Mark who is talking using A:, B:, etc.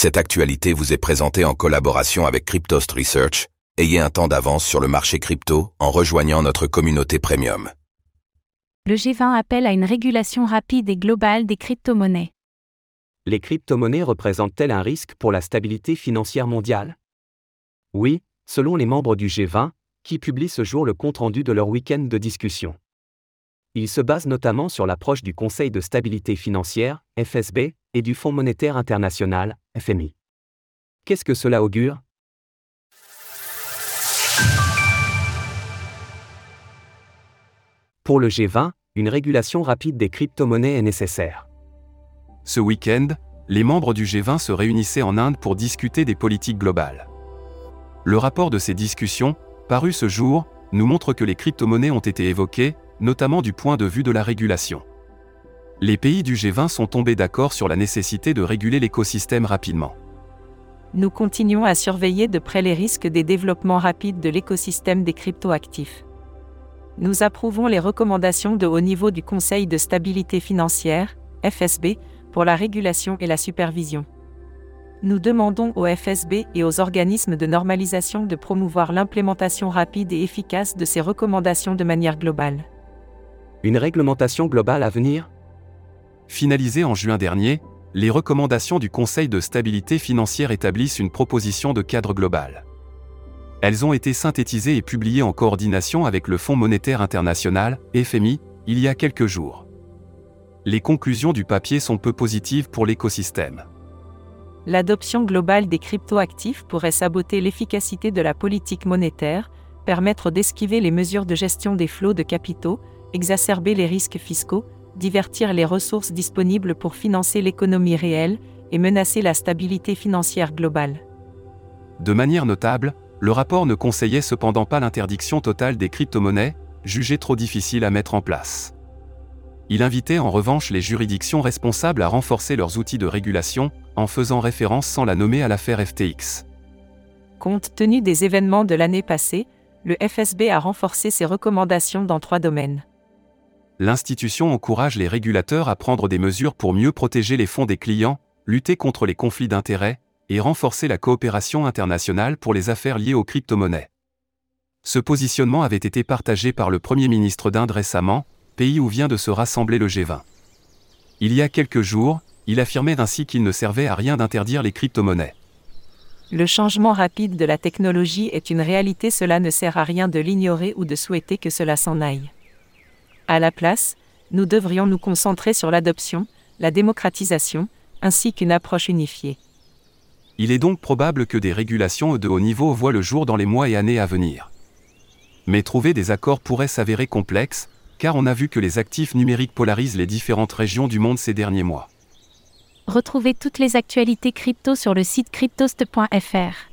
A: Cette actualité vous est présentée en collaboration avec Cryptost Research. Ayez un temps d'avance sur le marché crypto en rejoignant notre communauté premium.
B: Le G20 appelle à une régulation rapide et globale des crypto-monnaies.
C: Les crypto-monnaies représentent-elles un risque pour la stabilité financière mondiale? Oui, selon les membres du G20, qui publient ce jour le compte-rendu de leur week-end de discussion. Ils se basent notamment sur l'approche du Conseil de stabilité financière, FSB, et du Fonds monétaire international, FMI. Qu'est-ce que cela augure? Pour le G20, une régulation rapide des crypto-monnaies est nécessaire.
D: Ce week-end, les membres du G20 se réunissaient en Inde pour discuter des politiques globales. Le rapport de ces discussions, paru ce jour, nous montre que les crypto-monnaies ont été évoquées, notamment du point de vue de la régulation. Les pays du G20 sont tombés d'accord sur la nécessité de réguler l'écosystème rapidement.
B: Nous continuons à surveiller de près les risques des développements rapides de l'écosystème des cryptoactifs. Nous approuvons les recommandations de haut niveau du Conseil de stabilité financière, FSB, pour la régulation et la supervision. Nous demandons au FSB et aux organismes de normalisation de promouvoir l'implémentation rapide et efficace de ces recommandations de manière globale.
C: Une réglementation globale à venir?
D: Finalisée en juin dernier, les recommandations du Conseil de stabilité financière établissent une proposition de cadre global. Elles ont été synthétisées et publiées en coordination avec le Fonds monétaire international, FMI, il y a quelques jours. Les conclusions du papier sont peu positives pour l'écosystème.
B: L'adoption globale des cryptoactifs pourrait saboter l'efficacité de la politique monétaire, permettre d'esquiver les mesures de gestion des flots de capitaux, exacerber les risques fiscaux, divertir les ressources disponibles pour financer l'économie réelle et menacer la stabilité financière globale.
D: De manière notable, le rapport ne conseillait cependant pas l'interdiction totale des crypto-monnaies, jugée trop difficile à mettre en place. Il invitait en revanche les juridictions responsables à renforcer leurs outils de régulation, en faisant référence sans la nommer à l'affaire FTX.
B: Compte tenu des événements de l'année passée, le FSB a renforcé ses recommandations dans trois domaines
D: l'institution encourage les régulateurs à prendre des mesures pour mieux protéger les fonds des clients, lutter contre les conflits d'intérêts, et renforcer la coopération internationale pour les affaires liées aux crypto-monnaies. Ce positionnement avait été partagé par le Premier ministre d'Inde récemment, pays où vient de se rassembler le G20. Il y a quelques jours, il affirmait ainsi qu'il ne servait à rien d'interdire les crypto-monnaies.
B: Le changement rapide de la technologie est une réalité, cela ne sert à rien de l'ignorer ou de souhaiter que cela s'en aille. À la place, nous devrions nous concentrer sur l'adoption, la démocratisation, ainsi qu'une approche unifiée.
D: Il est donc probable que des régulations de haut niveau voient le jour dans les mois et années à venir. Mais trouver des accords pourrait s'avérer complexe, car on a vu que les actifs numériques polarisent les différentes régions du monde ces derniers mois.
B: Retrouvez toutes les actualités crypto sur le site cryptost.fr.